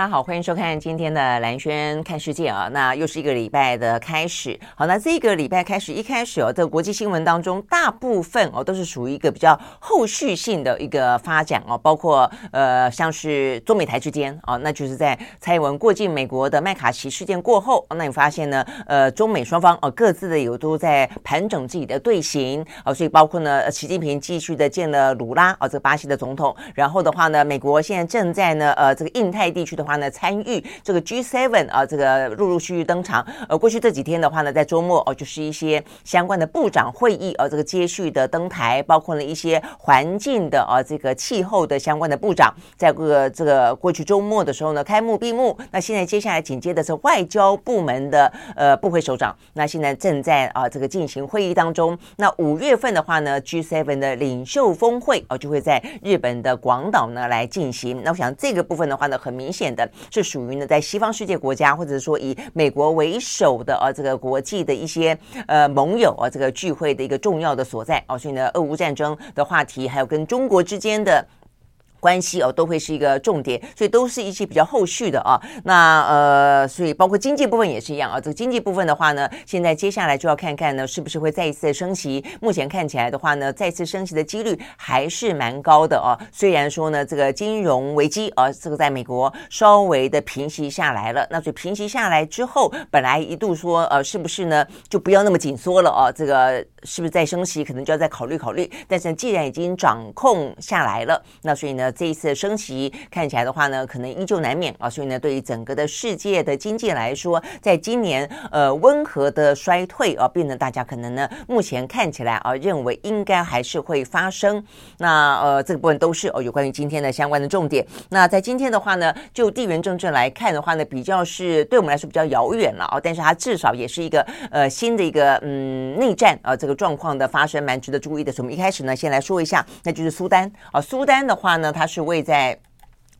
大家好，欢迎收看今天的蓝轩看世界啊。那又是一个礼拜的开始。好，那这个礼拜开始一开始哦，这个国际新闻当中，大部分哦都是属于一个比较后续性的一个发展哦，包括呃像是中美台之间啊，那就是在蔡英文过境美国的麦卡锡事件过后，那你发现呢，呃中美双方哦各自的有都在盘整自己的队形啊，所以包括呢习近平继续的见了鲁拉啊，这个巴西的总统，然后的话呢，美国现在正在呢呃这个印太地区的话呢，参与这个 G7 啊，这个陆陆续续登场。呃，过去这几天的话呢，在周末哦，就是一些相关的部长会议啊，这个接续的登台，包括了一些环境的啊，这个气候的相关的部长，在这个这个过去周末的时候呢，开幕闭幕。那现在接下来紧接的是外交部门的呃部会首长，那现在正在啊这个进行会议当中。那五月份的话呢，G7 的领袖峰会哦，就会在日本的广岛呢来进行。那我想这个部分的话呢，很明显的。是属于呢，在西方世界国家，或者说以美国为首的啊，这个国际的一些呃盟友啊，这个聚会的一个重要的所在啊，所以呢，俄乌战争的话题，还有跟中国之间的。关系哦，都会是一个重点，所以都是一些比较后续的啊。那呃，所以包括经济部分也是一样啊。这个经济部分的话呢，现在接下来就要看看呢，是不是会再一次的升息。目前看起来的话呢，再次升息的几率还是蛮高的啊。虽然说呢，这个金融危机啊，这个在美国稍微的平息下来了。那所以平息下来之后，本来一度说呃，是不是呢，就不要那么紧缩了啊？这个是不是再升息，可能就要再考虑考虑。但是既然已经掌控下来了，那所以呢。这一次的升息看起来的话呢，可能依旧难免啊，所以呢，对于整个的世界的经济来说，在今年呃温和的衰退啊，变得大家可能呢目前看起来啊，认为应该还是会发生。那呃这个部分都是哦有关于今天的相关的重点。那在今天的话呢，就地缘政治来看的话呢，比较是对我们来说比较遥远了啊，但是它至少也是一个呃新的一个嗯内战啊这个状况的发生，蛮值得注意的。所以我们一开始呢，先来说一下，那就是苏丹啊，苏丹的话呢，是位在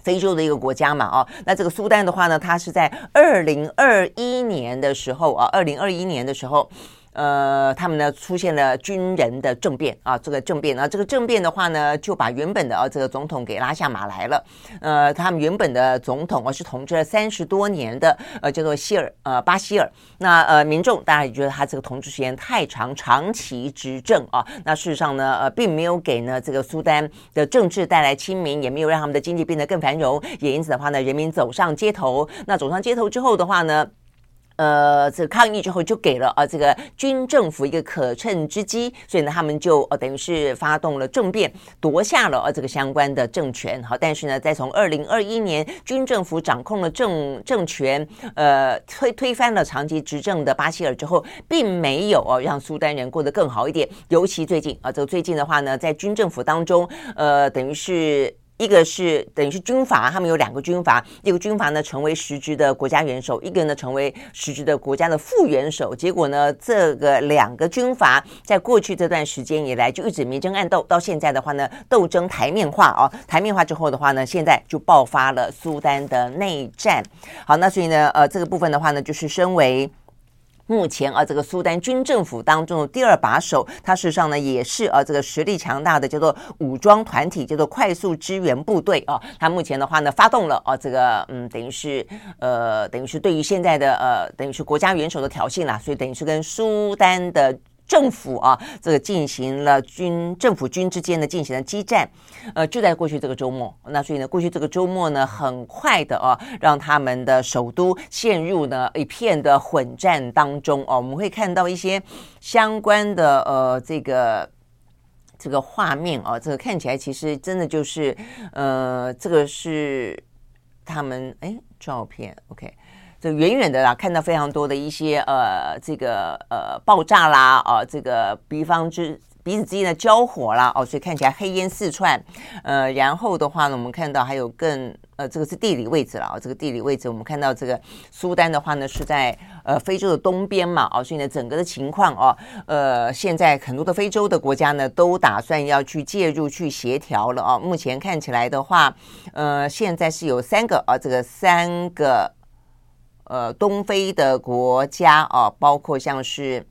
非洲的一个国家嘛，哦，那这个苏丹的话呢，它是在二零二一年的时候啊，二零二一年的时候。呃，他们呢出现了军人的政变啊，这个政变啊，这个政变的话呢，就把原本的啊这个总统给拉下马来了。呃，他们原本的总统啊是统治了三十多年的，呃，叫做希尔呃巴希尔。那呃民众当然也觉得他这个统治时间太长，长期执政啊。那事实上呢，呃，并没有给呢这个苏丹的政治带来亲民，也没有让他们的经济变得更繁荣。也因此的话呢，人民走上街头。那走上街头之后的话呢，呃，这抗议之后就给了啊这个军政府一个可乘之机，所以呢，他们就呃等于是发动了政变，夺下了呃这个相关的政权。好，但是呢，在从二零二一年军政府掌控了政政权，呃推推翻了长期执政的巴希尔之后，并没有哦让苏丹人过得更好一点。尤其最近啊，这最近的话呢，在军政府当中，呃，等于是。一个是等于是军阀，他们有两个军阀，一个军阀呢成为实质的国家元首，一个呢成为实质的国家的副元首。结果呢，这个两个军阀在过去这段时间以来就一直明争暗斗，到现在的话呢，斗争台面化哦，台面化之后的话呢，现在就爆发了苏丹的内战。好，那所以呢，呃，这个部分的话呢，就是身为。目前啊，这个苏丹军政府当中的第二把手，他事实上呢也是啊这个实力强大的叫做武装团体，叫做快速支援部队啊。他目前的话呢发动了啊这个嗯等于是呃等于是对于现在的呃等于是国家元首的挑衅啦，所以等于是跟苏丹的。政府啊，这个进行了军政府军之间的进行了激战，呃，就在过去这个周末。那所以呢，过去这个周末呢，很快的啊，让他们的首都陷入了一片的混战当中哦。我们会看到一些相关的呃这个这个画面啊，这个看起来其实真的就是呃，这个是他们哎照片，OK。这远远的啦，看到非常多的一些呃，这个呃爆炸啦，啊、这个比方之彼此之间的交火啦哦，所以看起来黑烟四窜。呃，然后的话呢，我们看到还有更呃，这个是地理位置了啊、这个地理位置我们看到这个苏丹的话呢是在呃非洲的东边嘛，哦，所以呢整个的情况哦，呃，现在很多的非洲的国家呢都打算要去介入去协调了、哦。目前看起来的话，呃，现在是有三个啊、这个三个呃东非的国家啊、包括像是。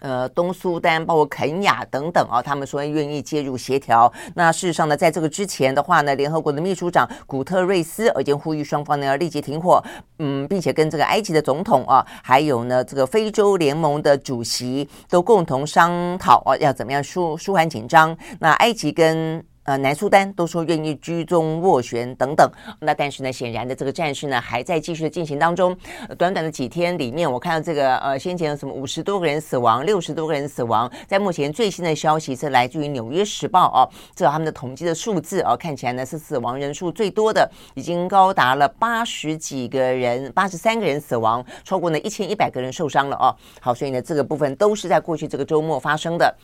呃，东苏丹包括肯亚等等啊，他们说愿意介入协调。那事实上呢，在这个之前的话呢，联合国的秘书长古特瑞斯已经呼吁双方呢要立即停火，嗯，并且跟这个埃及的总统啊，还有呢这个非洲联盟的主席都共同商讨啊，要怎么样舒舒缓紧张。那埃及跟呃，南苏丹都说愿意居中斡旋等等，那但是呢，显然的这个战事呢还在继续的进行当中。短短的几天里面，我看到这个呃，先前有什么五十多个人死亡，六十多个人死亡，在目前最新的消息是来自于《纽约时报》哦，这他们的统计的数字哦，看起来呢是死亡人数最多的，已经高达了八十几个人，八十三个人死亡，超过呢一千一百个人受伤了哦。好，所以呢这个部分都是在过去这个周末发生的。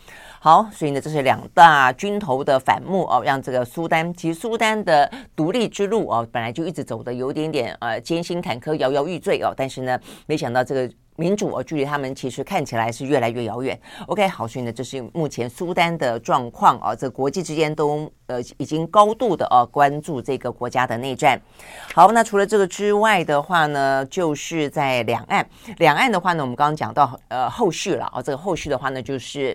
好，所以呢，这是两大军头的反目哦，让这个苏丹，其实苏丹的独立之路哦，本来就一直走的有点点呃艰辛坎坷、摇摇欲坠哦，但是呢，没想到这个民主哦，距离他们其实看起来是越来越遥远。OK，好，所以呢，这是目前苏丹的状况啊，这国际之间都呃已经高度的哦关注这个国家的内战。好，那除了这个之外的话呢，就是在两岸，两岸的话呢，我们刚刚讲到呃后续了啊，这个后续的话呢，就是。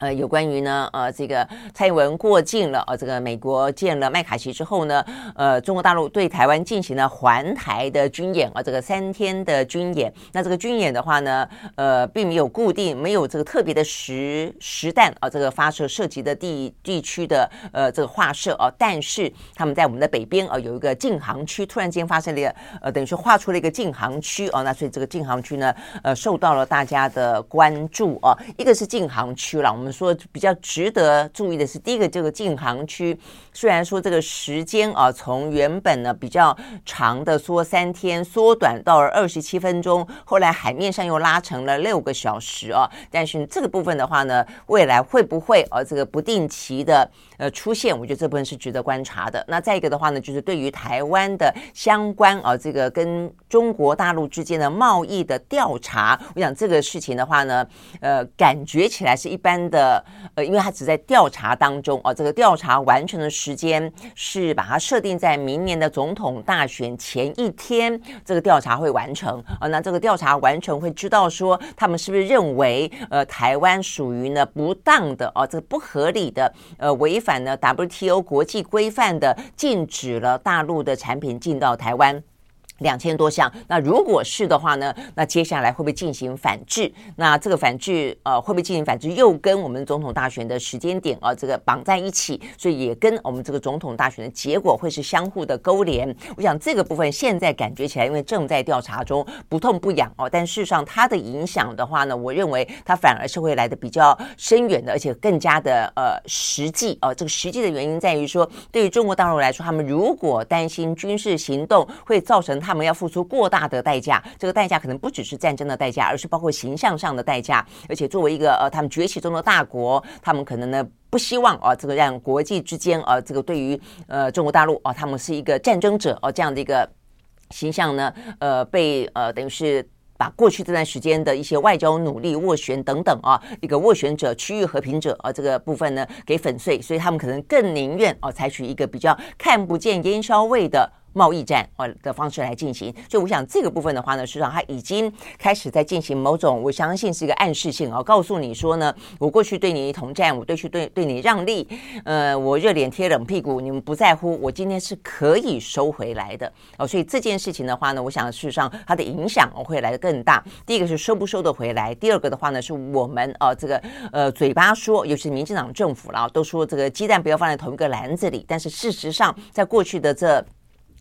呃，有关于呢，呃，这个蔡英文过境了，呃，这个美国见了麦卡锡之后呢，呃，中国大陆对台湾进行了环台的军演，啊、呃，这个三天的军演。那这个军演的话呢，呃，并没有固定，没有这个特别的实实弹啊、呃，这个发射涉及的地地区的呃这个划设啊、呃，但是他们在我们的北边啊、呃、有一个禁航区，突然间发生了一个呃，等于说画出了一个禁航区啊、呃，那所以这个禁航区呢，呃，受到了大家的关注啊、呃，一个是禁航区了，我们。说比较值得注意的是，第一个这个禁航区，虽然说这个时间啊，从原本呢比较长的说三天，缩短到了二十七分钟，后来海面上又拉成了六个小时啊，但是这个部分的话呢，未来会不会啊这个不定期的呃出现？我觉得这部分是值得观察的。那再一个的话呢，就是对于台湾的相关啊这个跟中国大陆之间的贸易的调查，我想这个事情的话呢，呃，感觉起来是一般的。呃，因为他只在调查当中哦，这个调查完成的时间是把它设定在明年的总统大选前一天，这个调查会完成啊。那这个调查完成会知道说，他们是不是认为呃台湾属于呢不当的哦，这个不合理的呃违反了 WTO 国际规范的，禁止了大陆的产品进到台湾。两千多项，那如果是的话呢？那接下来会不会进行反制？那这个反制，呃，会不会进行反制？又跟我们总统大选的时间点啊，这个绑在一起，所以也跟我们这个总统大选的结果会是相互的勾连。我想这个部分现在感觉起来，因为正在调查中，不痛不痒哦。但事实上，它的影响的话呢，我认为它反而是会来的比较深远的，而且更加的呃实际哦。这个实际的原因在于说，对于中国大陆来说，他们如果担心军事行动会造成他。他们要付出过大的代价，这个代价可能不只是战争的代价，而是包括形象上的代价。而且作为一个呃，他们崛起中的大国，他们可能呢不希望啊，这个让国际之间啊，这个对于呃中国大陆啊，他们是一个战争者啊这样的一个形象呢，呃，被呃等于是把过去这段时间的一些外交努力斡旋等等啊，一个斡旋者、区域和平者啊这个部分呢给粉碎，所以他们可能更宁愿啊采取一个比较看不见烟硝味的。贸易战呃的方式来进行，所以我想这个部分的话呢，实际上它已经开始在进行某种，我相信是一个暗示性啊，告诉你说呢，我过去对你统战，我对去对对你让利，呃，我热脸贴冷屁股，你们不在乎，我今天是可以收回来的哦，所以这件事情的话呢，我想事实上它的影响会来得更大。第一个是收不收得回来，第二个的话呢，是我们呃这个呃嘴巴说，尤其是民进党政府啦，都说这个鸡蛋不要放在同一个篮子里，但是事实上在过去的这。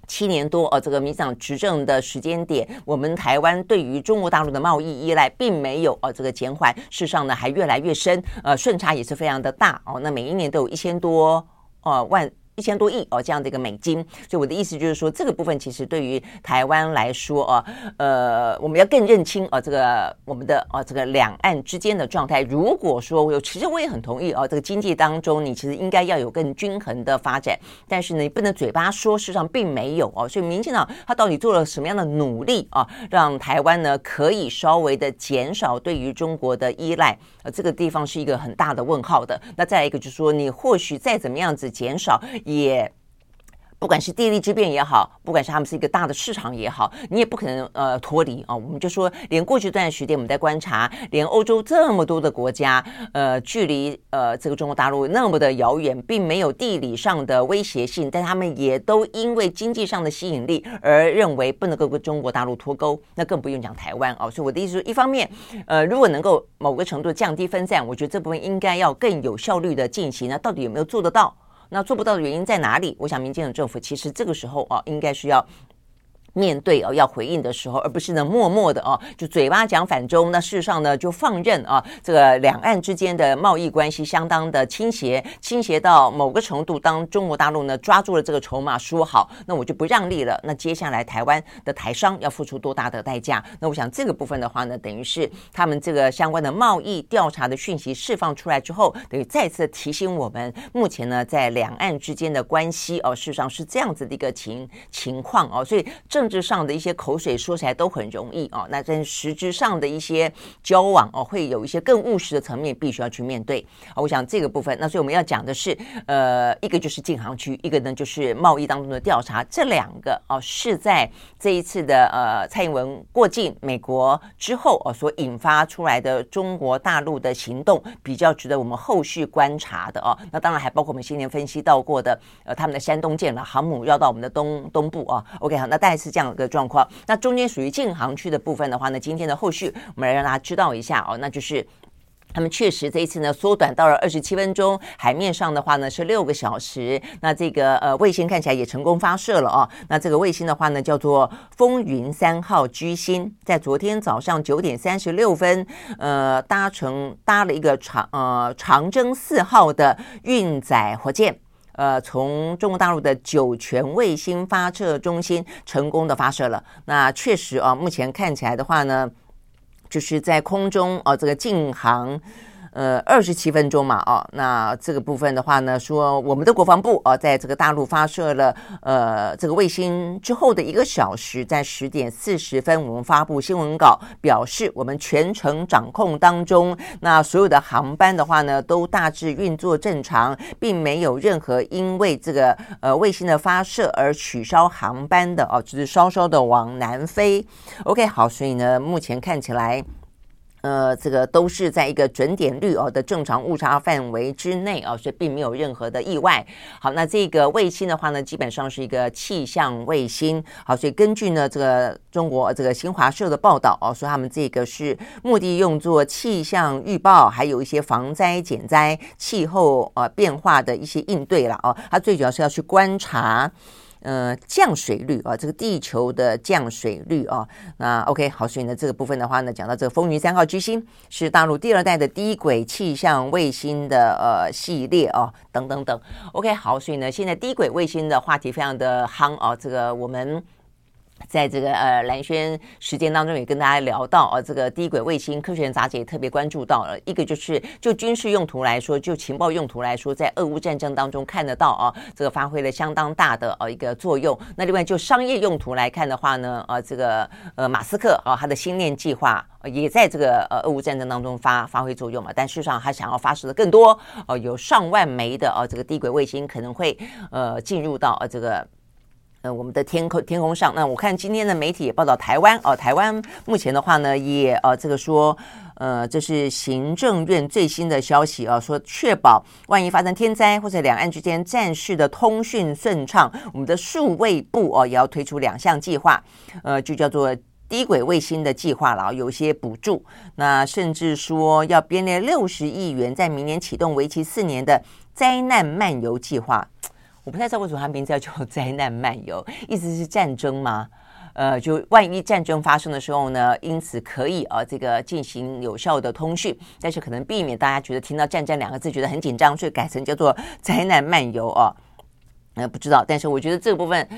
七年多，呃，这个民进党执政的时间点，我们台湾对于中国大陆的贸易依赖并没有呃这个减缓，事实上呢还越来越深，呃，顺差也是非常的大哦。那每一年都有一千多呃万。一千多亿哦这样的一个美金。所以我的意思就是说，这个部分其实对于台湾来说啊，呃，我们要更认清啊这个我们的啊这个两岸之间的状态。如果说我有，其实我也很同意啊，这个经济当中你其实应该要有更均衡的发展，但是呢，你不能嘴巴说，事实上并没有哦。所以民进党他到底做了什么样的努力啊，让台湾呢可以稍微的减少对于中国的依赖？这个地方是一个很大的问号的。那再一个就是说，你或许再怎么样子减少也。不管是地利之便也好，不管是他们是一个大的市场也好，你也不可能呃脱离啊。我们就说，连过去这段时间我们在观察，连欧洲这么多的国家，呃，距离呃这个中国大陆那么的遥远，并没有地理上的威胁性，但他们也都因为经济上的吸引力而认为不能够跟中国大陆脱钩。那更不用讲台湾哦。所以我的意思是，一方面，呃，如果能够某个程度降低分散，我觉得这部分应该要更有效率的进行。那到底有没有做得到？那做不到的原因在哪里？我想，民进党政府其实这个时候啊，应该是要。面对哦，要回应的时候，而不是呢默默的哦，就嘴巴讲反中。那事实上呢，就放任啊，这个两岸之间的贸易关系相当的倾斜，倾斜到某个程度。当中国大陆呢抓住了这个筹码，说好，那我就不让利了。那接下来台湾的台商要付出多大的代价？那我想这个部分的话呢，等于是他们这个相关的贸易调查的讯息释放出来之后，等于再次提醒我们，目前呢在两岸之间的关系哦，事实上是这样子的一个情情况哦，所以这。政治上的一些口水说起来都很容易哦，那在实质上的一些交往哦，会有一些更务实的层面，必须要去面对。我想这个部分，那所以我们要讲的是，呃，一个就是禁航区，一个呢就是贸易当中的调查，这两个哦是在这一次的呃蔡英文过境美国之后哦所引发出来的中国大陆的行动，比较值得我们后续观察的哦。那当然还包括我们先前分析到过的呃他们的山东舰了，航母绕到我们的东东部啊。OK 好，那再次这样的一个状况，那中间属于禁航区的部分的话呢，今天的后续我们来让大家知道一下哦，那就是 他们确实这一次呢缩短到了二十七分钟，海面上的话呢是六个小时。那这个呃卫星看起来也成功发射了哦。那这个卫星的话呢叫做风云三号居星，在昨天早上九点三十六分，呃搭乘搭了一个长呃长征四号的运载火箭。呃，从中国大陆的酒泉卫星发射中心成功的发射了。那确实啊，目前看起来的话呢，就是在空中啊，这个进航。呃，二十七分钟嘛，哦，那这个部分的话呢，说我们的国防部哦，在这个大陆发射了呃这个卫星之后的一个小时，在十点四十分，我们发布新闻稿，表示我们全程掌控当中，那所有的航班的话呢，都大致运作正常，并没有任何因为这个呃卫星的发射而取消航班的哦，只是稍稍的往南飞。OK，好，所以呢，目前看起来。呃，这个都是在一个准点率哦的正常误差范围之内啊，所以并没有任何的意外。好，那这个卫星的话呢，基本上是一个气象卫星。好，所以根据呢这个中国这个新华社的报道哦，说他们这个是目的用作气象预报，还有一些防灾减灾、气候呃变化的一些应对了哦。它最主要是要去观察。呃，降水率啊，这个地球的降水率啊，那 OK 好，所以呢，这个部分的话呢，讲到这个风云三号巨星是大陆第二代的低轨气象卫星的呃系列啊，等等等，OK 好，所以呢，现在低轨卫星的话题非常的夯啊，这个我们。在这个呃蓝轩时间当中，也跟大家聊到啊，这个低轨卫星，科学人杂志也特别关注到了一个，就是就军事用途来说，就情报用途来说，在俄乌战争当中看得到啊，这个发挥了相当大的呃一个作用。那另外就商业用途来看的话呢，呃，这个呃马斯克啊，他的星链计划也在这个呃俄乌战争当中发发挥作用嘛。但事实上，他想要发射的更多，呃，有上万枚的呃这个低轨卫星可能会呃进入到呃这个。呃，我们的天空天空上，那我看今天的媒体也报道台湾哦，台湾目前的话呢，也呃这个说，呃，这是行政院最新的消息啊，说确保万一发生天灾或者两岸之间战事的通讯顺畅，我们的数位部哦也要推出两项计划，呃，就叫做低轨卫星的计划了，有一些补助，那甚至说要编列六十亿元，在明年启动为期四年的灾难漫游计划。我不太知道为什么它名字叫做 灾难漫游，意思是战争吗？呃，就万一战争发生的时候呢，因此可以啊，这个进行有效的通讯，但是可能避免大家觉得听到战争两个字觉得很紧张，所以改成叫做灾难漫游啊。呃，不知道，但是我觉得这个部分，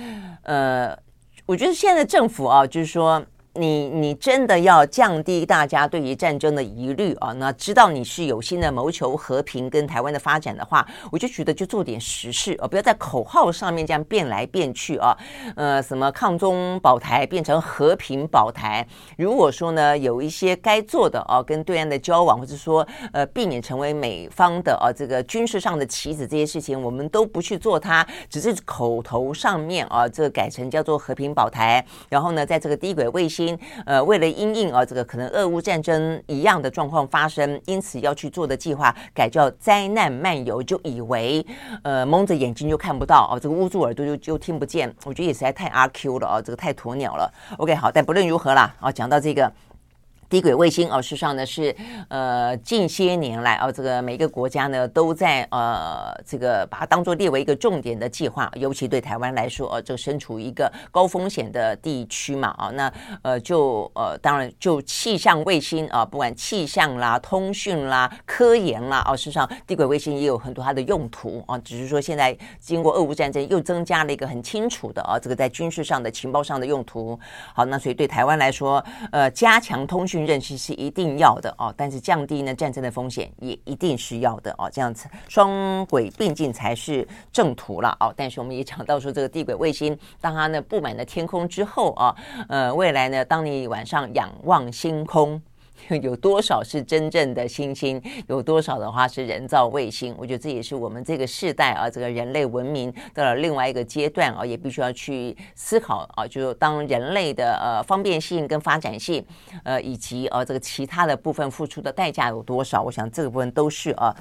呃，我觉得现在的政府啊，就是说。你你真的要降低大家对于战争的疑虑啊？那知道你是有心的谋求和平跟台湾的发展的话，我就觉得就做点实事啊，不要在口号上面这样变来变去啊。呃，什么抗中保台变成和平保台？如果说呢，有一些该做的啊，跟对岸的交往，或者说呃，避免成为美方的啊这个军事上的棋子，这些事情我们都不去做它，只是口头上面啊，这个改成叫做和平保台，然后呢，在这个低轨卫星。呃，为了因应啊，这个可能俄乌战争一样的状况发生，因此要去做的计划改叫灾难漫游，就以为呃蒙着眼睛就看不到哦，这个捂住耳朵就就听不见，我觉得也实在太阿 Q 了哦，这个太鸵鸟了。OK，好，但不论如何啦，啊，讲到这个。低轨卫星哦，事实上呢是呃近些年来哦，这个每个国家呢都在呃这个把它当做列为一个重点的计划，尤其对台湾来说，哦，这个身处一个高风险的地区嘛，啊，那呃就呃当然就气象卫星啊，不管气象啦、通讯啦、科研啦，哦，事实上低轨卫星也有很多它的用途啊，只是说现在经过俄乌战争又增加了一个很清楚的啊，这个在军事上的情报上的用途。好，那所以对台湾来说，呃，加强通讯。认识是一定要的哦，但是降低呢战争的风险也一定是要的哦，这样子双轨并进才是正途了哦。但是我们也讲到说，这个地轨卫星当它呢布满了天空之后啊，呃，未来呢，当你晚上仰望星空。有多少是真正的星星？有多少的话是人造卫星？我觉得这也是我们这个世代啊，这个人类文明到了另外一个阶段啊，也必须要去思考啊，就是当人类的呃方便性跟发展性，呃，以及呃这个其他的部分付出的代价有多少？我想这个部分都是啊。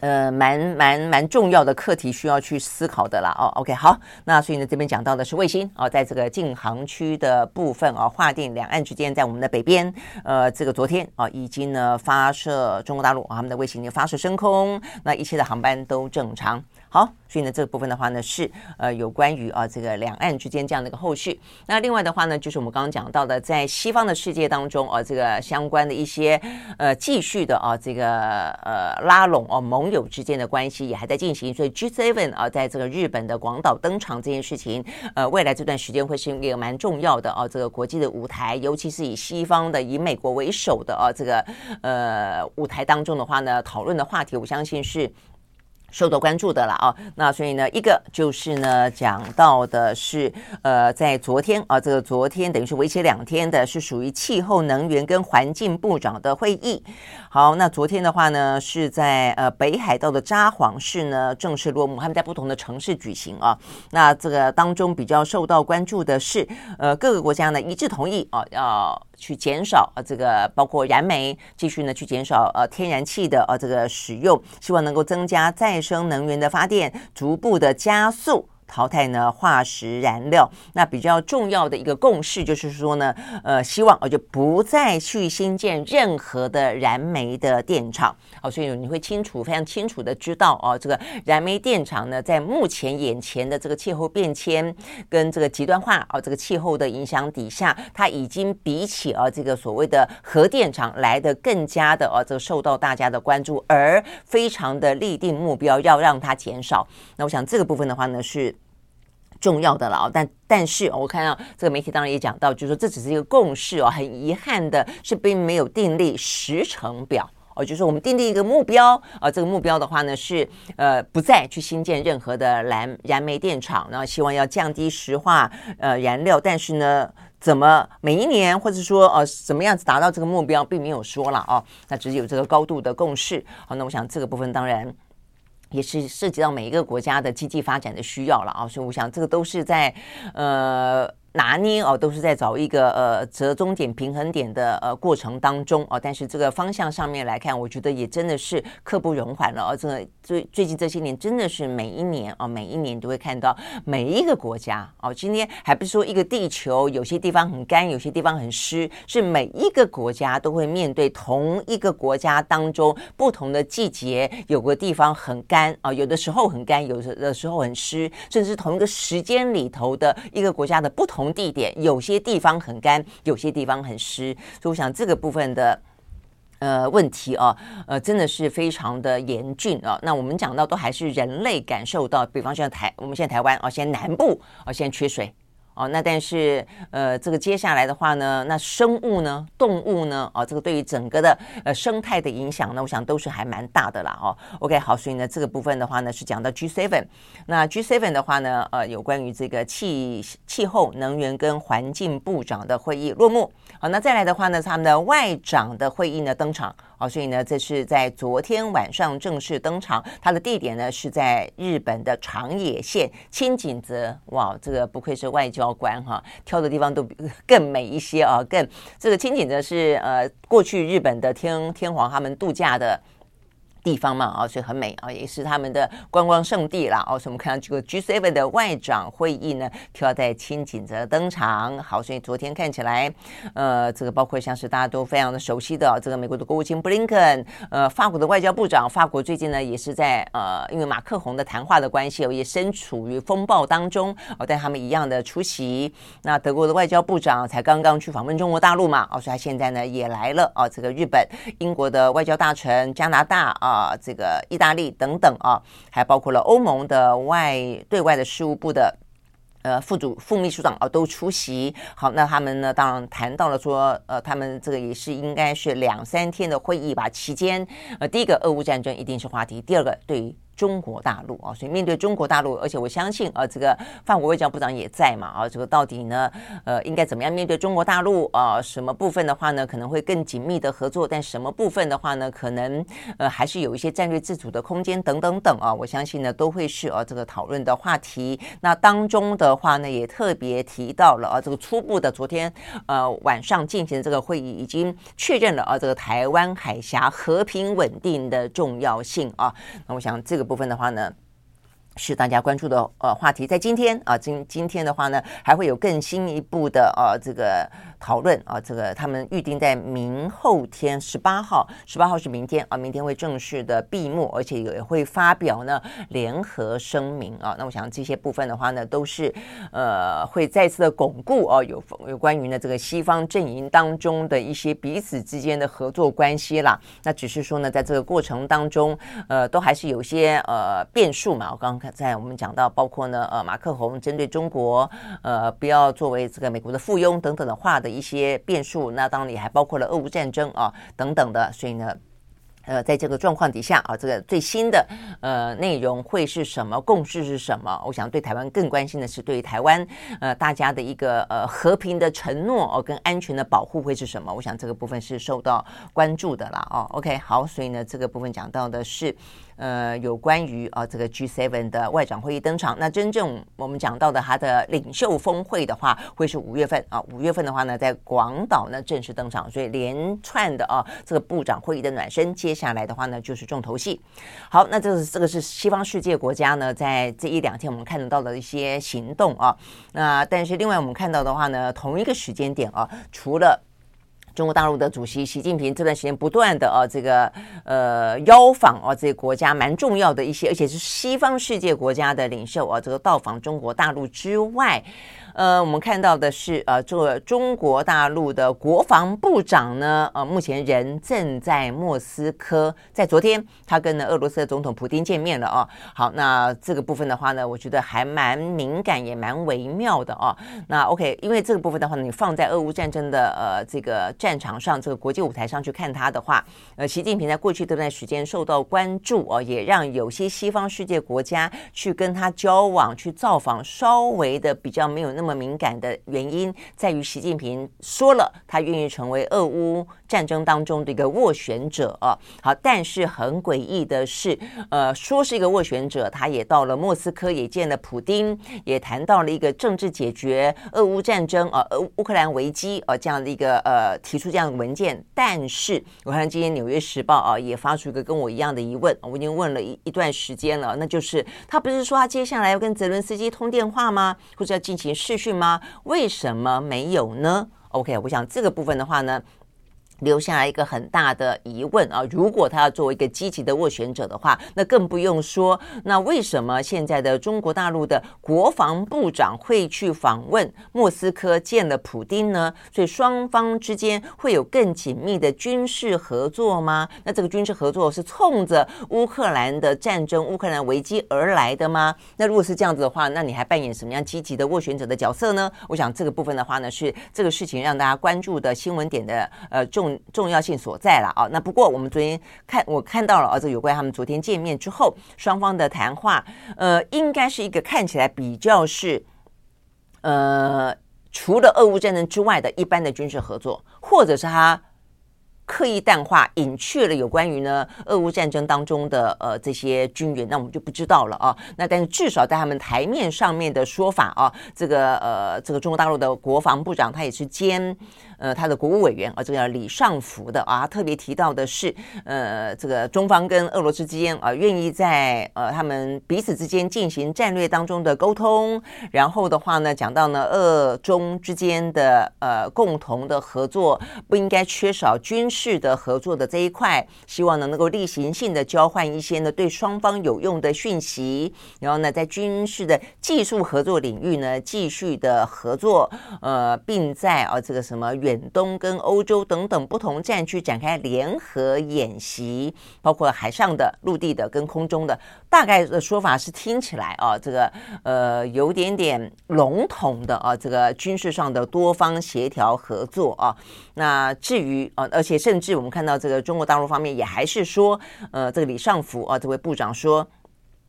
呃，蛮蛮蛮重要的课题需要去思考的啦。哦，OK，好，那所以呢，这边讲到的是卫星哦，在这个禁航区的部分哦，划定两岸之间，在我们的北边，呃，这个昨天啊，已经呢发射中国大陆啊他们的卫星呢发射升空，那一切的航班都正常。好，所以呢，这个部分的话呢，是呃有关于啊这个两岸之间这样的一个后续。那另外的话呢，就是我们刚刚讲到的，在西方的世界当中啊，这个相关的一些呃继续的啊这个呃拉拢哦盟友之间的关系也还在进行。所以 G seven 啊，在这个日本的广岛登场这件事情，呃，未来这段时间会是一个蛮重要的啊这个国际的舞台，尤其是以西方的以美国为首的啊这个呃舞台当中的话呢，讨论的话题，我相信是。受到关注的了啊，那所以呢，一个就是呢，讲到的是呃，在昨天啊，这个昨天等于是为期两天的，是属于气候能源跟环境部长的会议。好，那昨天的话呢，是在呃北海道的札幌市呢正式落幕，他们在不同的城市举行啊。那这个当中比较受到关注的是，呃，各个国家呢一致同意啊，要去减少呃这个包括燃煤，继续呢去减少呃天然气的呃这个使用，希望能够增加再生能源的发电，逐步的加速。淘汰呢化石燃料，那比较重要的一个共识就是说呢，呃，希望我就不再去新建任何的燃煤的电厂哦，所以你会清楚、非常清楚的知道哦，这个燃煤电厂呢，在目前眼前的这个气候变迁跟这个极端化哦，这个气候的影响底下，它已经比起啊这个所谓的核电厂来的更加的哦，这个受到大家的关注，而非常的立定目标要让它减少。那我想这个部分的话呢是。重要的了，但但是我看到这个媒体当然也讲到，就是说这只是一个共识哦，很遗憾的是并没有订立时程表哦，就是我们订立一个目标啊，这个目标的话呢是呃不再去新建任何的燃燃煤电厂，然后希望要降低石化呃燃料，但是呢怎么每一年或者说呃怎么样子达到这个目标，并没有说了哦，那只是有这个高度的共识。好，那我想这个部分当然。也是涉及到每一个国家的经济发展的需要了啊，所以我想这个都是在呃。拿捏哦，都是在找一个呃折中点、平衡点的呃过程当中哦。但是这个方向上面来看，我觉得也真的是刻不容缓了。哦，这个最最近这些年，真的是每一年啊，每一年都会看到每一个国家哦。今天还不是说一个地球有些地方很干，有些地方很湿，是每一个国家都会面对同一个国家当中不同的季节，有个地方很干啊，有的时候很干，有的时候很湿，甚至同一个时间里头的一个国家的不同。同地点，有些地方很干，有些地方很湿，所以我想这个部分的呃，问题啊，呃，真的是非常的严峻啊。那我们讲到都还是人类感受到，比方像台，我们现在台湾啊，现在南部啊，现在缺水。哦，那但是呃，这个接下来的话呢，那生物呢，动物呢，哦，这个对于整个的呃生态的影响呢，我想都是还蛮大的啦。哦，OK，好，所以呢，这个部分的话呢，是讲到 G seven，那 G seven 的话呢，呃，有关于这个气气候、能源跟环境部长的会议落幕。好，那再来的话呢，他们的外长的会议呢登场。好，所以呢，这是在昨天晚上正式登场。它的地点呢是在日本的长野县青井泽。哇，这个不愧是外交官哈，挑的地方都更美一些啊，更这个青井泽是呃过去日本的天天皇他们度假的。地方嘛啊，所以很美啊，也是他们的观光胜地啦。哦，所以我们看到这个 G7 的外长会议呢，就要在轻井泽登场。好，所以昨天看起来，呃，这个包括像是大家都非常的熟悉的这个美国的国务卿布林肯，呃，法国的外交部长，法国最近呢也是在呃，因为马克宏的谈话的关系，也身处于风暴当中哦，但他们一样的出席。那德国的外交部长才刚刚去访问中国大陆嘛，哦，所以他现在呢也来了哦，这个日本、英国的外交大臣、加拿大啊。啊，这个意大利等等啊，还包括了欧盟的外对外的事务部的呃副主副秘书长啊都出席。好，那他们呢，当然谈到了说，呃，他们这个也是应该是两三天的会议吧。期间，呃，第一个俄乌战争一定是话题，第二个对于。中国大陆啊，所以面对中国大陆，而且我相信啊，这个范国外交部长也在嘛啊，这个到底呢，呃，应该怎么样面对中国大陆啊？什么部分的话呢，可能会更紧密的合作，但什么部分的话呢，可能呃还是有一些战略自主的空间等等等啊，我相信呢都会是啊这个讨论的话题。那当中的话呢，也特别提到了啊，这个初步的昨天呃晚上进行的这个会议已经确认了啊，这个台湾海峡和平稳定的重要性啊。那我想这个。部分的话呢，是大家关注的呃话题，在今天啊，今今天的话呢，还会有更新一步的呃这个。讨论啊，这个他们预定在明后天十八号，十八号是明天啊，明天会正式的闭幕，而且也会发表呢联合声明啊。那我想这些部分的话呢，都是呃会再次的巩固哦，有有关于呢这个西方阵营当中的一些彼此之间的合作关系啦。那只是说呢，在这个过程当中，呃，都还是有些呃变数嘛。我刚在我们讲到，包括呢呃马克宏针对中国呃不要作为这个美国的附庸等等的话的。一些变数，那当然也还包括了俄乌战争啊等等的，所以呢。呃，在这个状况底下啊，这个最新的呃内容会是什么？共识是什么？我想对台湾更关心的是，对于台湾呃大家的一个呃和平的承诺哦，跟安全的保护会是什么？我想这个部分是受到关注的啦哦。OK，好，所以呢，这个部分讲到的是呃有关于啊这个 G7 的外长会议登场。那真正我们讲到的它的领袖峰会的话，会是五月份啊。五月份的话呢，在广岛呢正式登场。所以连串的啊这个部长会议的暖身接。下来的话呢，就是重头戏。好，那这是这个是西方世界国家呢，在这一两天我们看得到的一些行动啊。那但是另外我们看到的话呢，同一个时间点啊，除了中国大陆的主席习近平这段时间不断的啊这个呃邀访啊这些国家蛮重要的一些，而且是西方世界国家的领袖啊，这个到访中国大陆之外。呃，我们看到的是，呃，这个中国大陆的国防部长呢，呃，目前人正在莫斯科，在昨天他跟呢俄罗斯的总统普丁见面了啊。好，那这个部分的话呢，我觉得还蛮敏感，也蛮微妙的啊。那 OK，因为这个部分的话呢，你放在俄乌战争的呃这个战场上，这个国际舞台上去看他的话，呃，习近平在过去这段时间受到关注啊，也让有些西方世界国家去跟他交往、去造访，稍微的比较没有那。么么敏感的原因在于，习近平说了，他愿意成为俄乌战争当中的一个斡旋者。好，但是很诡异的是，呃，说是一个斡旋者，他也到了莫斯科，也见了普丁，也谈到了一个政治解决俄乌战争啊，呃，乌克兰危机啊这样的一个呃提出这样的文件。但是我看今天《纽约时报》啊也发出一个跟我一样的疑问，我已经问了一一段时间了，那就是他不是说他接下来要跟泽伦斯基通电话吗？或者要进行？视讯吗？为什么没有呢？OK，我想这个部分的话呢，留下来一个很大的疑问啊！如果他要作为一个积极的斡旋者的话，那更不用说。那为什么现在的中国大陆的国防部长会去访问莫斯科见了普丁呢？所以双方之间会有更紧密的军事合作吗？那这个军事合作是冲着乌克兰的战争、乌克兰危机而来的吗？那如果是这样子的话，那你还扮演什么样积极的斡旋者的角色呢？我想这个部分的话呢，是这个事情让大家关注的新闻点的呃重。重要性所在了啊！那不过我们昨天看，我看到了啊，这有关他们昨天见面之后双方的谈话，呃，应该是一个看起来比较是呃，除了俄乌战争之外的一般的军事合作，或者是他。刻意淡化、隐去了有关于呢俄乌战争当中的呃这些军援，那我们就不知道了啊。那但是至少在他们台面上面的说法啊，这个呃这个中国大陆的国防部长他也是兼呃他的国务委员啊，这个叫李尚福的啊，特别提到的是呃这个中方跟俄罗斯之间啊愿意在呃他们彼此之间进行战略当中的沟通，然后的话呢讲到呢俄中之间的呃共同的合作不应该缺少军事。的合作的这一块，希望呢能够例行性的交换一些呢对双方有用的讯息，然后呢在军事的技术合作领域呢继续的合作，呃，并在啊这个什么远远东跟欧洲等等不同战区展开联合演习，包括海上的、陆地的跟空中的。大概的说法是听起来啊，这个呃有点点笼统的啊，这个军事上的多方协调合作啊。那至于啊，而且。甚至我们看到这个中国大陆方面也还是说，呃，这个李尚福啊，这位部长说，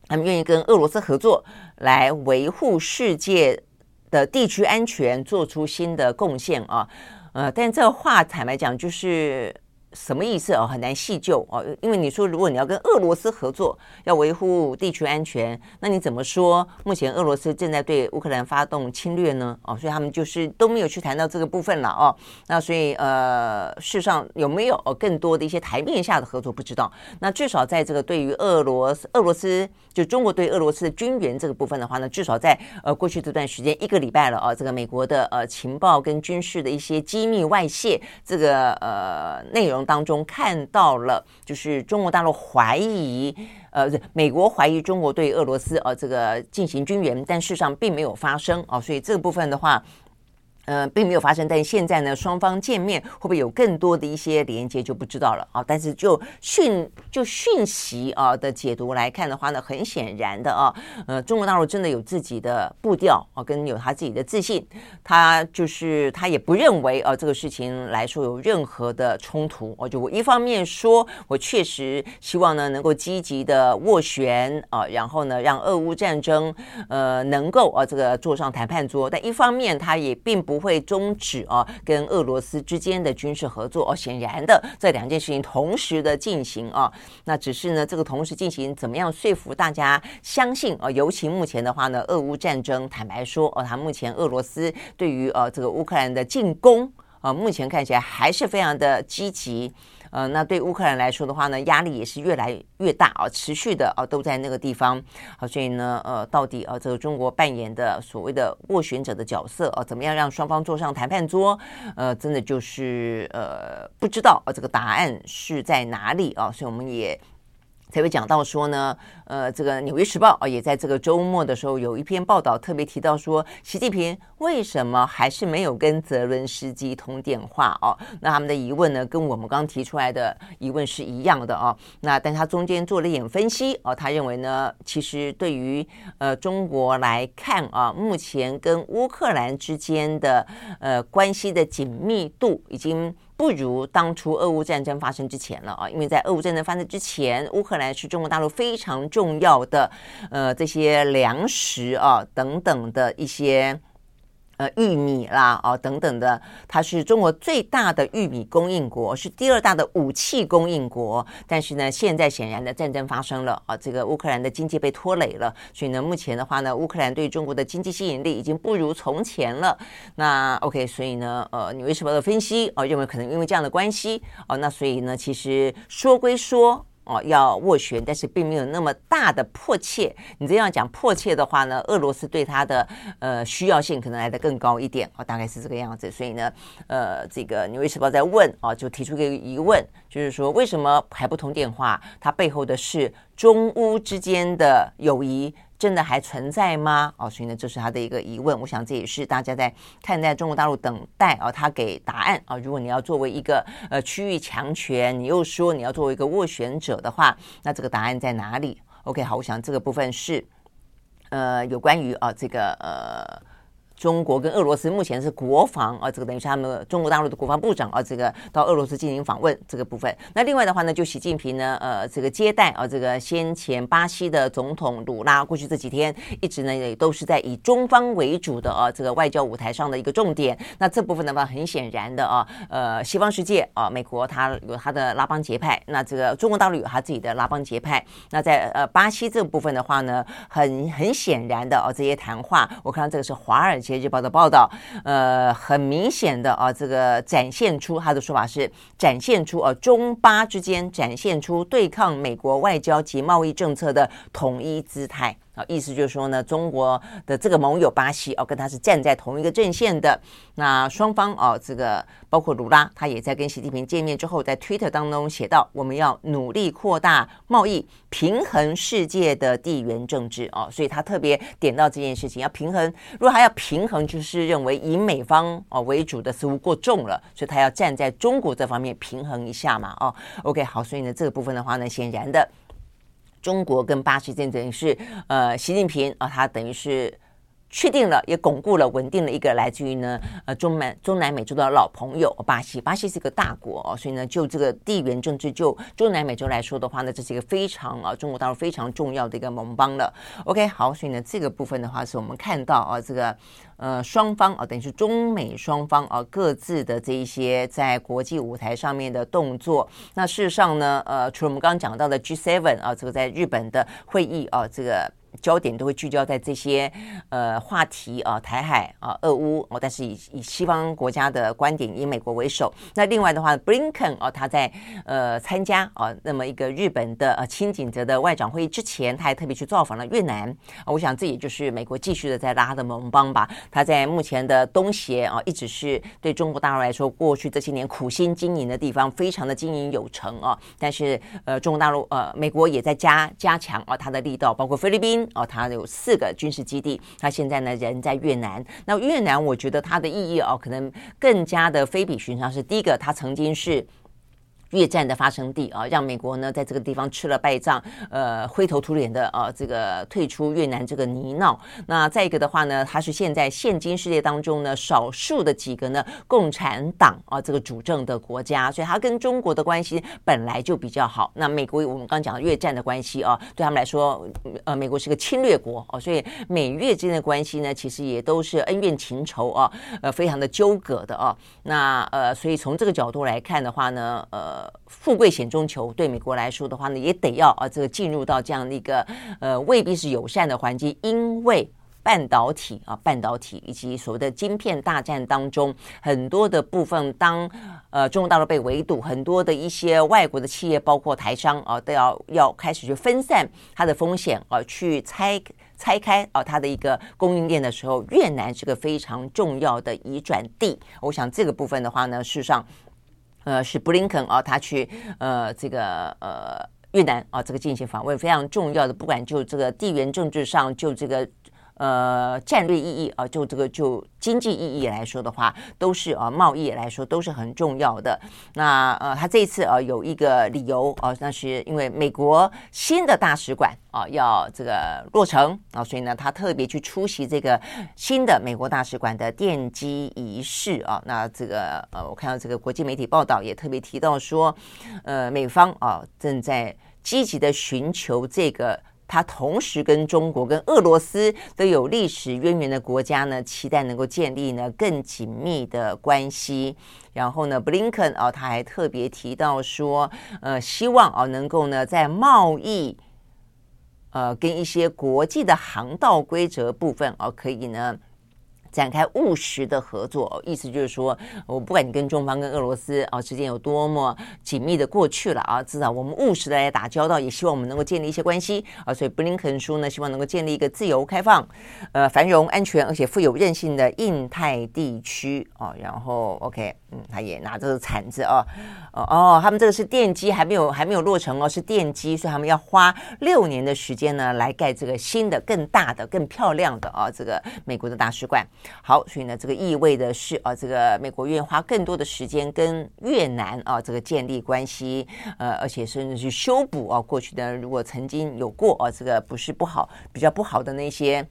他们愿意跟俄罗斯合作，来维护世界的地区安全，做出新的贡献啊，呃，但这话坦白讲就是。什么意思哦？很难细究哦，因为你说如果你要跟俄罗斯合作，要维护地区安全，那你怎么说？目前俄罗斯正在对乌克兰发动侵略呢？哦，所以他们就是都没有去谈到这个部分了哦。那所以呃，事实上有没有更多的一些台面下的合作不知道。那至少在这个对于俄罗斯，俄罗斯就中国对俄罗斯的军援这个部分的话呢，至少在呃过去这段时间一个礼拜了啊，这个美国的呃情报跟军事的一些机密外泄这个呃内容。当中看到了，就是中国大陆怀疑，呃，美国怀疑中国对俄罗斯呃这个进行军援，但事实上并没有发生啊，所以这个部分的话。呃，并没有发生，但现在呢，双方见面会不会有更多的一些连接就不知道了啊。但是就讯就讯息啊的解读来看的话呢，很显然的啊，呃，中国大陆真的有自己的步调啊，跟有他自己的自信，他就是他也不认为啊这个事情来说有任何的冲突。我就我一方面说，我确实希望呢能够积极的斡旋啊，然后呢让俄乌战争呃能够啊这个坐上谈判桌，但一方面他也并不。不会终止啊，跟俄罗斯之间的军事合作哦。显然的，这两件事情同时的进行啊，那只是呢，这个同时进行怎么样说服大家相信啊？尤其目前的话呢，俄乌战争，坦白说哦，他目前俄罗斯对于呃这个乌克兰的进攻啊，目前看起来还是非常的积极。呃，那对乌克兰来说的话呢，压力也是越来越大啊，持续的啊，都在那个地方。好，所以呢，呃，到底啊，这个中国扮演的所谓的斡旋者的角色啊，怎么样让双方坐上谈判桌？呃，真的就是呃，不知道啊，这个答案是在哪里啊？所以我们也。才会讲到说呢，呃，这个《纽约时报》啊，也在这个周末的时候有一篇报道，特别提到说，习近平为什么还是没有跟泽伦斯基通电话哦？那他们的疑问呢，跟我们刚提出来的疑问是一样的哦。那但他中间做了一点分析哦，他认为呢，其实对于呃中国来看啊，目前跟乌克兰之间的呃关系的紧密度已经。不如当初俄乌战争发生之前了啊，因为在俄乌战争发生之前，乌克兰是中国大陆非常重要的呃这些粮食啊等等的一些。玉米啦，哦，等等的，它是中国最大的玉米供应国，是第二大的武器供应国。但是呢，现在显然的战争发生了啊，这个乌克兰的经济被拖累了，所以呢，目前的话呢，乌克兰对中国的经济吸引力已经不如从前了。那 OK，所以呢，呃，你为什么的分析啊，认为可能因为这样的关系啊，那所以呢，其实说归说。哦，要斡旋，但是并没有那么大的迫切。你这样讲迫切的话呢，俄罗斯对它的呃需要性可能来得更高一点哦，大概是这个样子。所以呢，呃，这个《纽约时报》在问哦，就提出个疑问，就是说为什么还不通电话？它背后的是中乌之间的友谊。真的还存在吗？哦，所以呢，这是他的一个疑问。我想这也是大家在看待中国大陆等待啊，他给答案啊。如果你要作为一个呃区域强权，你又说你要作为一个斡旋者的话，那这个答案在哪里？OK，好，我想这个部分是呃有关于啊这个呃。中国跟俄罗斯目前是国防啊，这个等于是他们中国大陆的国防部长啊，这个到俄罗斯进行访问这个部分。那另外的话呢，就习近平呢，呃，这个接待啊，这个先前巴西的总统鲁拉，过去这几天一直呢也都是在以中方为主的啊这个外交舞台上的一个重点。那这部分的话，很显然的啊，呃，西方世界啊，美国它有它的拉帮结派，那这个中国大陆有它自己的拉帮结派。那在呃巴西这部分的话呢，很很显然的啊，这些谈话，我看到这个是华尔街。《日报》的报道，呃，很明显的啊，这个展现出他的说法是展现出啊，中巴之间展现出对抗美国外交及贸易政策的统一姿态。啊，意思就是说呢，中国的这个盟友巴西哦，跟他是站在同一个阵线的。那双方哦，这个包括卢拉，他也在跟习近平见面之后，在 Twitter 当中写道：“我们要努力扩大贸易，平衡世界的地缘政治。”哦，所以他特别点到这件事情，要平衡。如果还要平衡，就是认为以美方哦为主的似乎过重了，所以他要站在中国这方面平衡一下嘛。哦，OK，好，所以呢，这个部分的话呢，显然的。中国跟巴西间等于是，呃，习近平啊，他等于是确定了，也巩固了，稳定了一个来自于呢，呃，中南中南美洲的老朋友巴西。巴西是一个大国哦，所以呢，就这个地缘政治，就中南美洲来说的话呢，这是一个非常啊，中国大陆非常重要的一个盟邦了。OK，好，所以呢，这个部分的话，是我们看到啊，这个。呃，双方啊，等于是中美双方啊，各自的这一些在国际舞台上面的动作。那事实上呢，呃，除了我们刚刚讲到的 G7 啊，这个在日本的会议啊，这个。焦点都会聚焦在这些呃话题啊，台海啊，俄乌哦，但是以以西方国家的观点，以美国为首。那另外的话，Blinken 哦，他在呃参加啊那么一个日本的呃轻井泽的外长会议之前，他还特别去造访了越南啊。我想这也就是美国继续的在拉他的盟邦吧。他在目前的东协啊，一直是对中国大陆来说，过去这些年苦心经营的地方，非常的经营有成啊。但是呃，中国大陆呃，美国也在加加强啊他的力道，包括菲律宾。哦，它有四个军事基地，它现在呢人在越南。那越南，我觉得它的意义哦，可能更加的非比寻常。是第一个，它曾经是。越战的发生地啊，让美国呢在这个地方吃了败仗，呃，灰头土脸的啊，这个退出越南这个泥淖。那再一个的话呢，它是现在现今世界当中呢少数的几个呢共产党啊这个主政的国家，所以它跟中国的关系本来就比较好。那美国我们刚讲越战的关系啊，对他们来说，呃，美国是个侵略国哦，所以美越之间的关系呢，其实也都是恩怨情仇啊，呃，非常的纠葛的啊。那呃，所以从这个角度来看的话呢，呃。富贵险中求，对美国来说的话呢，也得要啊，这个进入到这样的一个呃未必是友善的环境，因为半导体啊，半导体以及所谓的晶片大战当中，很多的部分当呃中国大陆被围堵，很多的一些外国的企业，包括台商啊，都要要开始去分散它的风险啊，去拆拆开啊它的一个供应链的时候，越南是个非常重要的移转地。我想这个部分的话呢，事实上。呃，是布林肯啊，他去呃这个呃越南啊，这个进行访问非常重要的，不管就这个地缘政治上，就这个呃战略意义啊，就这个就经济意义来说的话，都是啊贸易来说都是很重要的。那呃，他这一次啊有一个理由啊，那是因为美国新的大使馆。啊，要这个落成啊，所以呢，他特别去出席这个新的美国大使馆的奠基仪式啊。那这个呃，我看到这个国际媒体报道也特别提到说，呃，美方啊正在积极的寻求这个他同时跟中国跟俄罗斯都有历史渊源的国家呢，期待能够建立呢更紧密的关系。然后呢，布林肯哦，他还特别提到说，呃，希望啊能够呢在贸易。呃，跟一些国际的航道规则部分哦，可以呢展开务实的合作，意思就是说，我不管你跟中方、跟俄罗斯啊之间有多么紧密的过去了啊，至少我们务实的来打交道，也希望我们能够建立一些关系啊。所以布林肯说呢，希望能够建立一个自由、开放、呃繁荣、安全而且富有韧性的印太地区啊。然后，OK，他也拿着铲子啊，哦哦，他们这个是奠基，还没有还没有落成哦，是奠基，所以他们要花六年的时间呢来盖这个新的、更大的、更漂亮的啊这个美国的大使馆。好，所以呢，这个意味着是啊，这个美国愿意花更多的时间跟越南啊这个建立关系，呃，而且甚至去修补啊过去的如果曾经有过啊这个不是不好比较不好的那些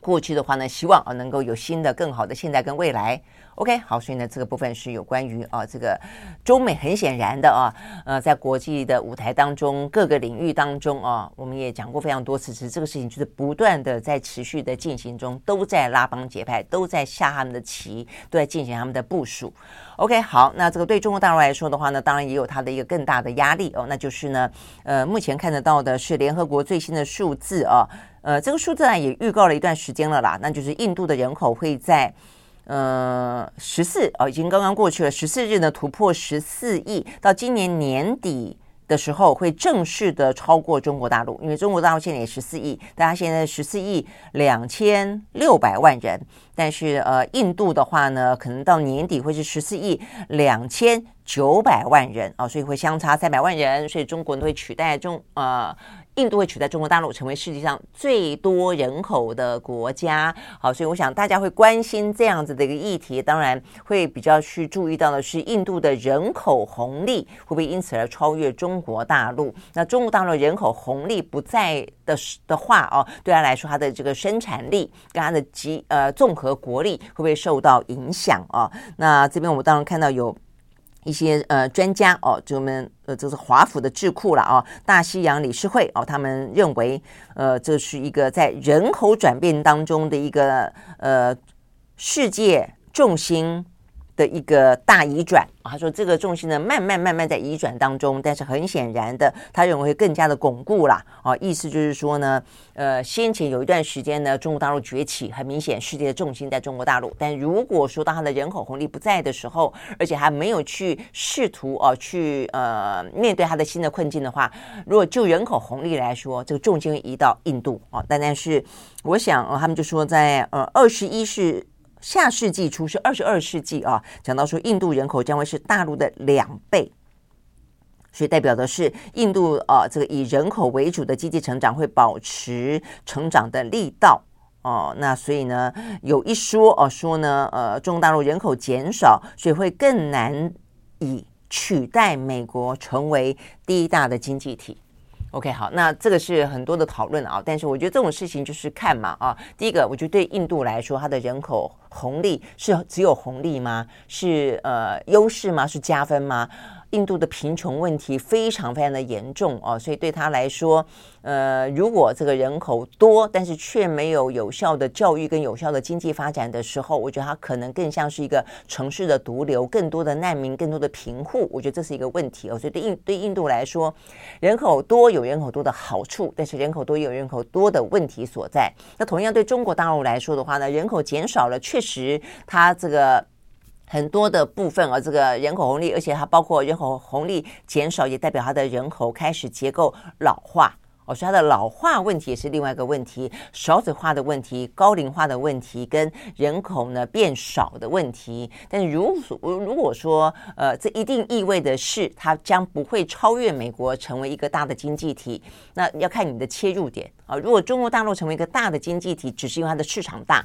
过去的话呢，希望啊能够有新的更好的现在跟未来。OK，好，所以呢，这个部分是有关于啊，这个中美很显然的啊，呃，在国际的舞台当中，各个领域当中啊，我们也讲过非常多次，其实这个事情就是不断的在持续的进行中，都在拉帮结派，都在下他们的棋，都在进行他们的部署。OK，好，那这个对中国大陆来说的话呢，当然也有它的一个更大的压力哦，那就是呢，呃，目前看得到的是联合国最新的数字啊，呃，这个数字呢也预告了一段时间了啦，那就是印度的人口会在。呃，十四哦，已经刚刚过去了。十四日呢，突破十四亿，到今年年底的时候会正式的超过中国大陆，因为中国大陆现在也十四亿，大家现在十四亿两千六百万人，但是呃，印度的话呢，可能到年底会是十四亿两千九百万人啊，所以会相差三百万人，所以中国都会取代中呃。印度会取代中国大陆成为世界上最多人口的国家，好，所以我想大家会关心这样子的一个议题，当然会比较去注意到的是印度的人口红利会不会因此而超越中国大陆？那中国大陆人口红利不在的的话哦，对他来说，他的这个生产力跟他的集呃综合国力会不会受到影响啊？那这边我们当然看到有。一些呃专家哦，就我们呃就是华府的智库了啊，大西洋理事会哦，他们认为呃这是一个在人口转变当中的一个呃世界重心的一个大移转。他说：“这个重心呢，慢慢慢慢在移转当中，但是很显然的，他认为会更加的巩固啦。啊，意思就是说呢，呃，先前有一段时间呢，中国大陆崛起，很明显，世界的重心在中国大陆。但如果说当他的人口红利不在的时候，而且还没有去试图哦、去呃面对他的新的困境的话，如果就人口红利来说，这个重心移到印度啊。但但是，我想啊，他们就说在呃二十一世。”下世纪初是二十二世纪啊，讲到说印度人口将会是大陆的两倍，所以代表的是印度啊，这个以人口为主的经济成长会保持成长的力道哦。那所以呢，有一说哦，说呢，呃，中国大陆人口减少，所以会更难以取代美国成为第一大的经济体。OK，好，那这个是很多的讨论啊，但是我觉得这种事情就是看嘛啊。第一个，我觉得对印度来说，它的人口红利是只有红利吗？是呃优势吗？是加分吗？印度的贫穷问题非常非常的严重哦，所以对他来说，呃，如果这个人口多，但是却没有有效的教育跟有效的经济发展的时候，我觉得他可能更像是一个城市的毒瘤，更多的难民，更多的贫户，我觉得这是一个问题哦。所以对印对印度来说，人口多有人口多的好处，但是人口多有人口多的问题所在。那同样对中国大陆来说的话呢，人口减少了，确实它这个。很多的部分啊，这个人口红利，而且它包括人口红利减少，也代表它的人口开始结构老化。哦，所以它的老化问题也是另外一个问题，少子化的问题、高龄化的问题，跟人口呢变少的问题。但如如果说，呃，这一定意味的是它将不会超越美国成为一个大的经济体。那要看你的切入点啊。如果中国大陆成为一个大的经济体，只是因为它的市场大。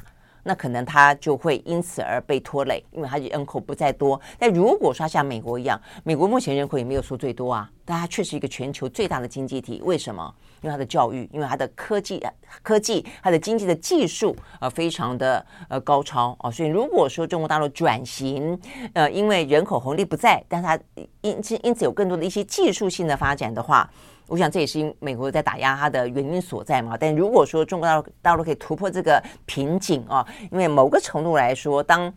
那可能它就会因此而被拖累，因为它人口不再多。但如果说像美国一样，美国目前人口也没有说最多啊，但它却是一个全球最大的经济体。为什么？因为它的教育，因为它的科技，科技，它的经济的技术呃非常的呃高超哦。所以如果说中国大陆转型，呃，因为人口红利不在，但它因因因此有更多的一些技术性的发展的话。我想这也是因美国在打压它的原因所在嘛。但如果说中国大陆大陆可以突破这个瓶颈啊，因为某个程度来说，当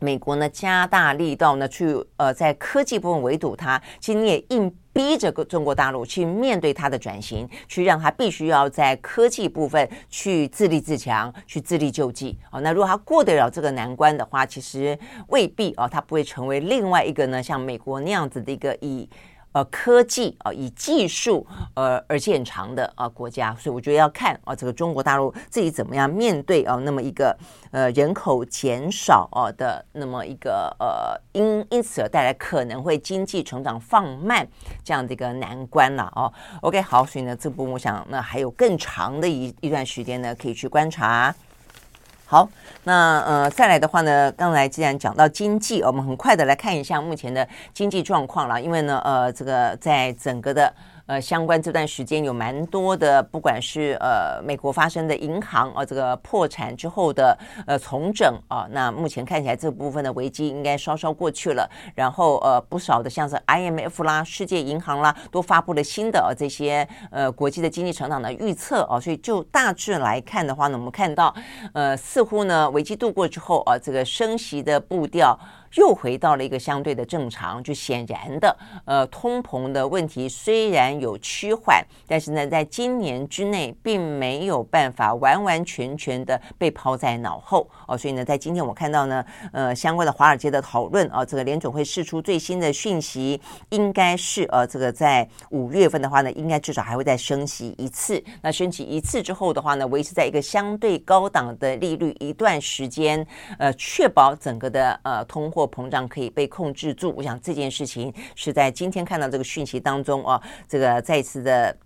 美国呢加大力道呢去呃在科技部分围堵它，其实你也硬逼着中国大陆去面对它的转型，去让它必须要在科技部分去自立自强，去自力救济。哦，那如果它过得了这个难关的话，其实未必哦，它不会成为另外一个呢，像美国那样子的一个以。呃，科技啊，以技术呃而见长的啊国家，所以我觉得要看啊，这个中国大陆自己怎么样面对啊，那么一个呃人口减少啊的那么一个呃因因此而带来可能会经济成长放慢这样的一个难关了哦。OK，好，所以呢，这部分我想那还有更长的一一段时间呢，可以去观察。好，那呃，再来的话呢，刚才既然讲到经济，我们很快的来看一下目前的经济状况了，因为呢，呃，这个在整个的。呃，相关这段时间有蛮多的，不管是呃美国发生的银行啊、这个破产之后的呃重整啊、那目前看起来这部分的危机应该稍稍过去了。然后呃不少的像是 IMF 啦、世界银行啦，都发布了新的、呃、这些呃国际的经济成长的预测啊、所以就大致来看的话呢，我们看到呃似乎呢危机度过之后啊、这个升息的步调。又回到了一个相对的正常，就显然的，呃，通膨的问题虽然有趋缓，但是呢，在今年之内并没有办法完完全全的被抛在脑后哦。所以呢，在今天我看到呢，呃，相关的华尔街的讨论啊，这个联总会释出最新的讯息，应该是呃，这个在五月份的话呢，应该至少还会再升息一次。那升息一次之后的话呢，维持在一个相对高档的利率一段时间，呃，确保整个的呃通。或膨胀可以被控制住，我想这件事情是在今天看到这个讯息当中啊，这个再次的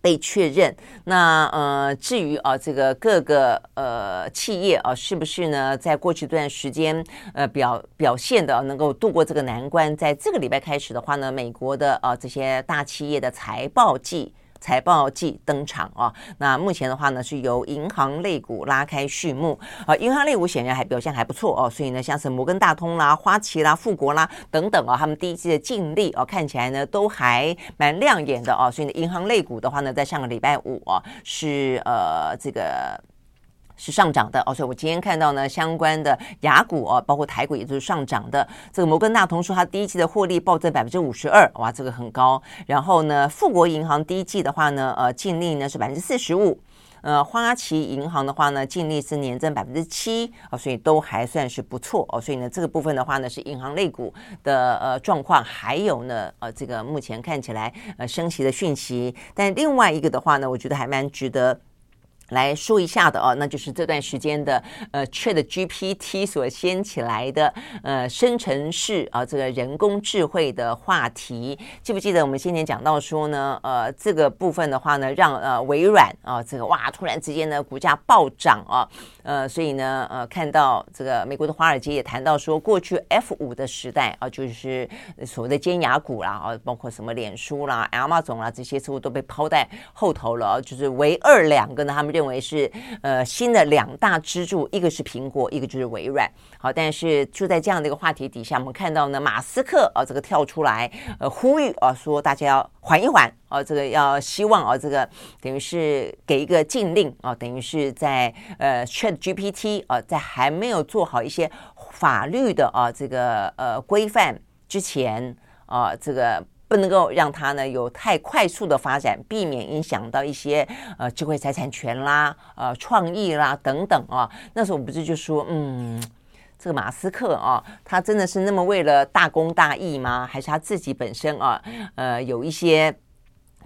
被确认。那呃，至于啊，这个各个呃企业啊，是不是呢，在过去这段时间呃表表现的能够度过这个难关，在这个礼拜开始的话呢，美国的啊这些大企业的财报季。财报季登场哦，那目前的话呢，是由银行类股拉开序幕啊，银行类股显然还表现还不错哦，所以呢，像是摩根大通啦、花旗啦、富国啦等等啊，他们第一季的净利哦，看起来呢都还蛮亮眼的哦，所以呢，银行类股的话呢，在上个礼拜五哦，是呃这个。是上涨的哦，所以我今天看到呢，相关的雅股哦，包括台股也都是上涨的。这个摩根大通说，它第一季的获利暴增百分之五十二，哇，这个很高。然后呢，富国银行第一季的话呢，呃，净利呢是百分之四十五。呃，花旗银行的话呢，净利是年增百分之七啊，所以都还算是不错哦。所以呢，这个部分的话呢，是银行类股的呃状况，还有呢，呃，这个目前看起来呃升息的讯息。但另外一个的话呢，我觉得还蛮值得。来说一下的哦，那就是这段时间的呃，ChatGPT 所掀起来的呃，生成式啊，这个人工智慧的话题，记不记得我们先前讲到说呢，呃，这个部分的话呢，让呃微软啊，这个哇，突然之间呢，股价暴涨啊，呃，所以呢，呃，看到这个美国的华尔街也谈到说，过去 F 五的时代啊，就是所谓的尖牙股啦啊，包括什么脸书啦、Amazon 啦这些似乎都被抛在后头了，就是唯二两个呢，他们认认为是呃新的两大支柱，一个是苹果，一个就是微软。好，但是就在这样的一个话题底下，我们看到呢，马斯克啊，这个跳出来呃呼吁啊，说大家要缓一缓啊，这个要希望啊，这个等于是给一个禁令啊，等于是在呃 ChatGPT 啊，在还没有做好一些法律的啊这个呃规范之前啊，这个。不能够让它呢有太快速的发展，避免影响到一些呃智慧财产权啦、呃创意啦等等啊。那时候我不是就说，嗯，这个马斯克啊，他真的是那么为了大公大义吗？还是他自己本身啊，呃有一些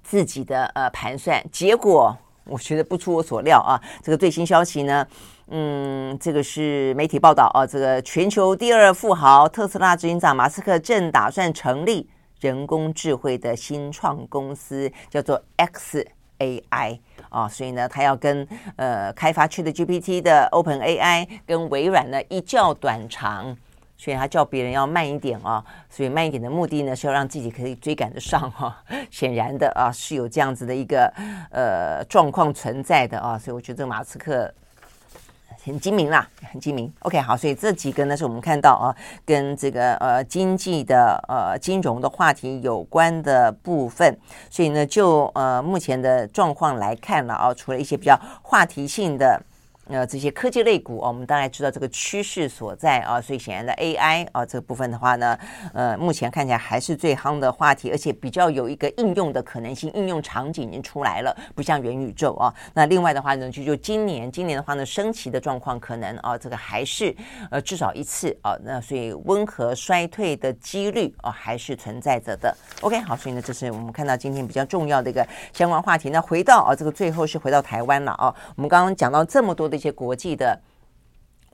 自己的呃盘算？结果我觉得不出我所料啊。这个最新消息呢，嗯，这个是媒体报道啊，这个全球第二富豪特斯拉执行长马斯克正打算成立。人工智慧的新创公司叫做 xAI 啊，所以呢，他要跟呃开发区的 GPT 的 OpenAI 跟微软呢一较短长，所以他叫别人要慢一点啊，所以慢一点的目的呢是要让自己可以追赶得上哈。显然的啊，是有这样子的一个呃状况存在的啊，所以我觉得马斯克。很精明啦，很精明。OK，好，所以这几个呢是我们看到啊，跟这个呃经济的呃金融的话题有关的部分。所以呢，就呃目前的状况来看了啊，除了一些比较话题性的呃，这些科技类股哦，我们大概知道这个趋势所在啊，所以显然的 AI 啊这个部分的话呢，呃，目前看起来还是最夯的话题，而且比较有一个应用的可能性，应用场景已经出来了，不像元宇宙啊。那另外的话呢，就就今年，今年的话呢，升旗的状况可能啊，这个还是呃至少一次啊，那所以温和衰退的几率啊还是存在着的。OK，好，所以呢，这是我们看到今天比较重要的一个相关话题。那回到啊，这个最后是回到台湾了啊，我们刚刚讲到这么多的。一些国际的。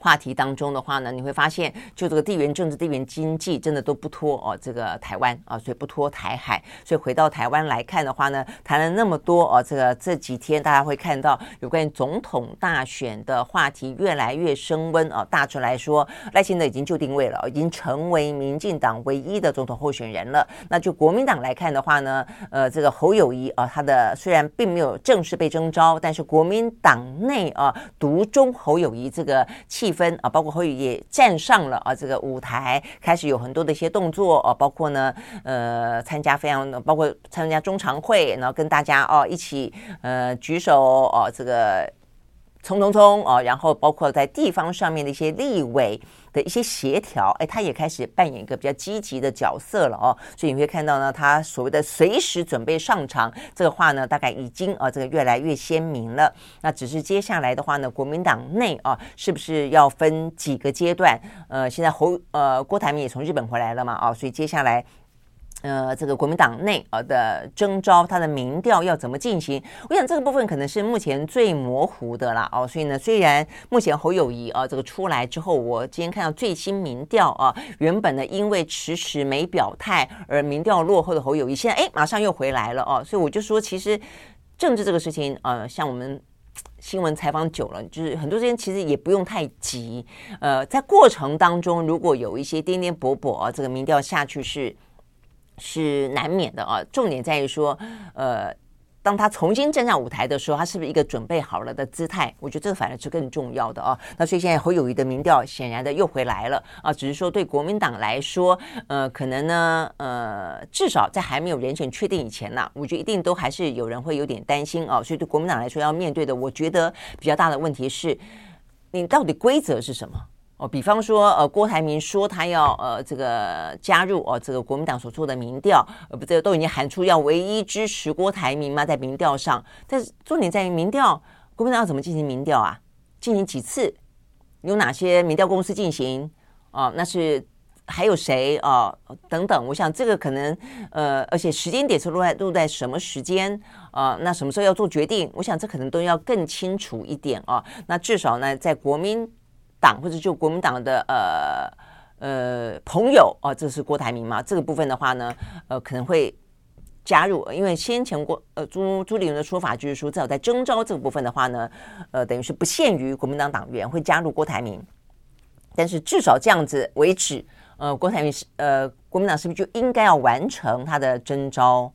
话题当中的话呢，你会发现，就这个地缘政治、地缘经济，真的都不脱哦，这个台湾啊，所以不脱台海。所以回到台湾来看的话呢，谈了那么多哦，这个这几天大家会看到有关于总统大选的话题越来越升温啊。大致来说，赖清德已经就定位了，已经成为民进党唯一的总统候选人了。那就国民党来看的话呢，呃，这个侯友谊啊，他的虽然并没有正式被征召，但是国民党内啊，独中侯友谊这个气。分啊，包括侯友也站上了啊这个舞台，开始有很多的一些动作啊，包括呢呃参加非常，包括参加中常会，然后跟大家哦一起呃举手哦这个冲冲冲哦，然后包括在地方上面的一些立委。的一些协调，哎，他也开始扮演一个比较积极的角色了哦，所以你会看到呢，他所谓的随时准备上场这个话呢，大概已经啊，这个越来越鲜明了。那只是接下来的话呢，国民党内啊，是不是要分几个阶段？呃，现在侯呃郭台铭也从日本回来了嘛，啊，所以接下来。呃，这个国民党内呃的征召，他的民调要怎么进行？我想这个部分可能是目前最模糊的啦。哦。所以呢，虽然目前侯友谊啊这个出来之后，我今天看到最新民调啊，原本呢因为迟迟没表态而民调落后的侯友谊，现在哎马上又回来了哦。所以我就说，其实政治这个事情，呃，像我们新闻采访久了，就是很多时间其实也不用太急。呃，在过程当中，如果有一些颠颠簸簸啊，这个民调下去是。是难免的啊，重点在于说，呃，当他重新站上舞台的时候，他是不是一个准备好了的姿态？我觉得这个反而是更重要的啊。那所以现在侯友谊的民调显然的又回来了啊，只是说对国民党来说，呃，可能呢，呃，至少在还没有人选确定以前呢，我觉得一定都还是有人会有点担心啊。所以对国民党来说，要面对的，我觉得比较大的问题是，你到底规则是什么？哦，比方说，呃，郭台铭说他要呃这个加入哦，这个国民党所做的民调，呃，不，这个都已经喊出要唯一支持郭台铭吗？在民调上，但是重点在于民调，国民党要怎么进行民调啊？进行几次？有哪些民调公司进行？哦，那是还有谁啊？哦，等等，我想这个可能呃，而且时间点是落在落在什么时间啊？那什么时候要做决定？我想这可能都要更清楚一点啊。那至少呢，在国民。党或者就国民党的呃呃朋友哦，这是郭台铭嘛？这个部分的话呢，呃可能会加入，因为先前郭呃朱朱立伦的说法就是说，至少在征召这个部分的话呢，呃等于是不限于国民党党员会加入郭台铭，但是至少这样子为止，呃郭台铭是呃国民党是不是就应该要完成他的征召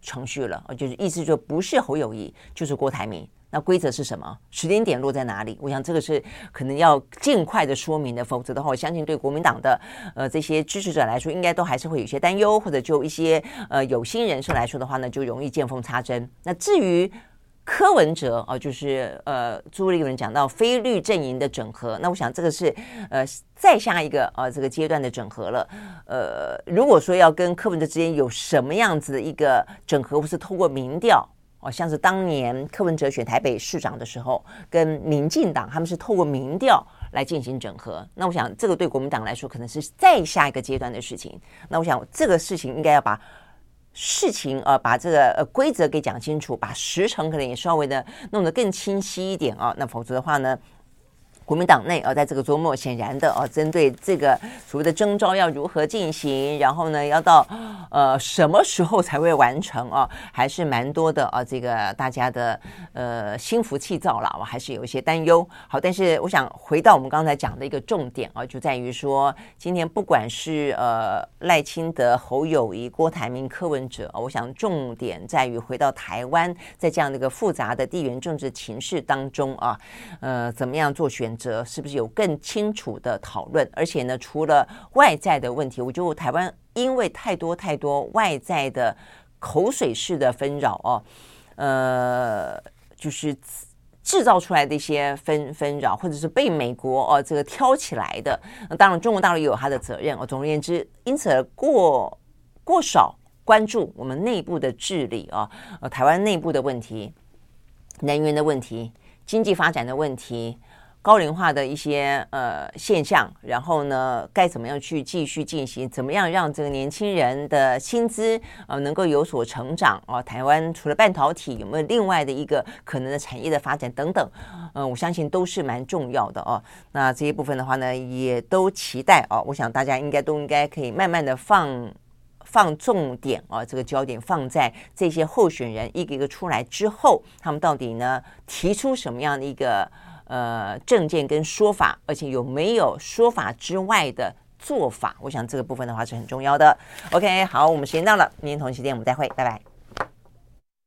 程序了？就是意思就不是侯友谊，就是郭台铭。那规则是什么？时间点落在哪里？我想这个是可能要尽快的说明的，否则的话，我相信对国民党的呃这些支持者来说，应该都还是会有些担忧，或者就一些呃有心人士来说的话呢，就容易见缝插针。那至于柯文哲啊、呃，就是呃朱立伦讲到非绿阵营的整合，那我想这个是呃再下一个呃这个阶段的整合了。呃，如果说要跟柯文哲之间有什么样子的一个整合，或是透过民调。哦，像是当年柯文哲选台北市长的时候，跟民进党他们是透过民调来进行整合。那我想，这个对国民党来说，可能是再下一个阶段的事情。那我想，这个事情应该要把事情呃，把这个呃规则给讲清楚，把时程可能也稍微的弄得更清晰一点啊。那否则的话呢？国民党内啊，在这个周末，显然的啊，针对这个所谓的征召要如何进行，然后呢，要到呃什么时候才会完成啊？还是蛮多的啊，这个大家的呃心浮气躁了，我还是有一些担忧。好，但是我想回到我们刚才讲的一个重点啊，就在于说，今天不管是呃赖清德、侯友谊、郭台铭、柯文哲，我想重点在于回到台湾，在这样的一个复杂的地缘政治情势当中啊，呃，怎么样做选择？是不是有更清楚的讨论？而且呢，除了外在的问题，我觉得台湾因为太多太多外在的口水式的纷扰哦，呃，就是制造出来的一些纷纷扰，或者是被美国哦这个挑起来的，那当然中国大陆也有它的责任哦。总而言之，因此过过少关注我们内部的治理哦，呃，台湾内部的问题、能源的问题、经济发展的问题。高龄化的一些呃现象，然后呢，该怎么样去继续进行？怎么样让这个年轻人的薪资呃能够有所成长哦？台湾除了半导体，有没有另外的一个可能的产业的发展等等？嗯、我相信都是蛮重要的哦。那这一部分的话呢，也都期待哦。我想大家应该都应该可以慢慢的放放重点啊，这个焦点放在这些候选人一个一个出来之后，他们到底呢提出什么样的一个？呃，证件跟说法，而且有没有说法之外的做法？我想这个部分的话是很重要的。OK，好，我们时间到了，明天同一时间我们再会，拜拜。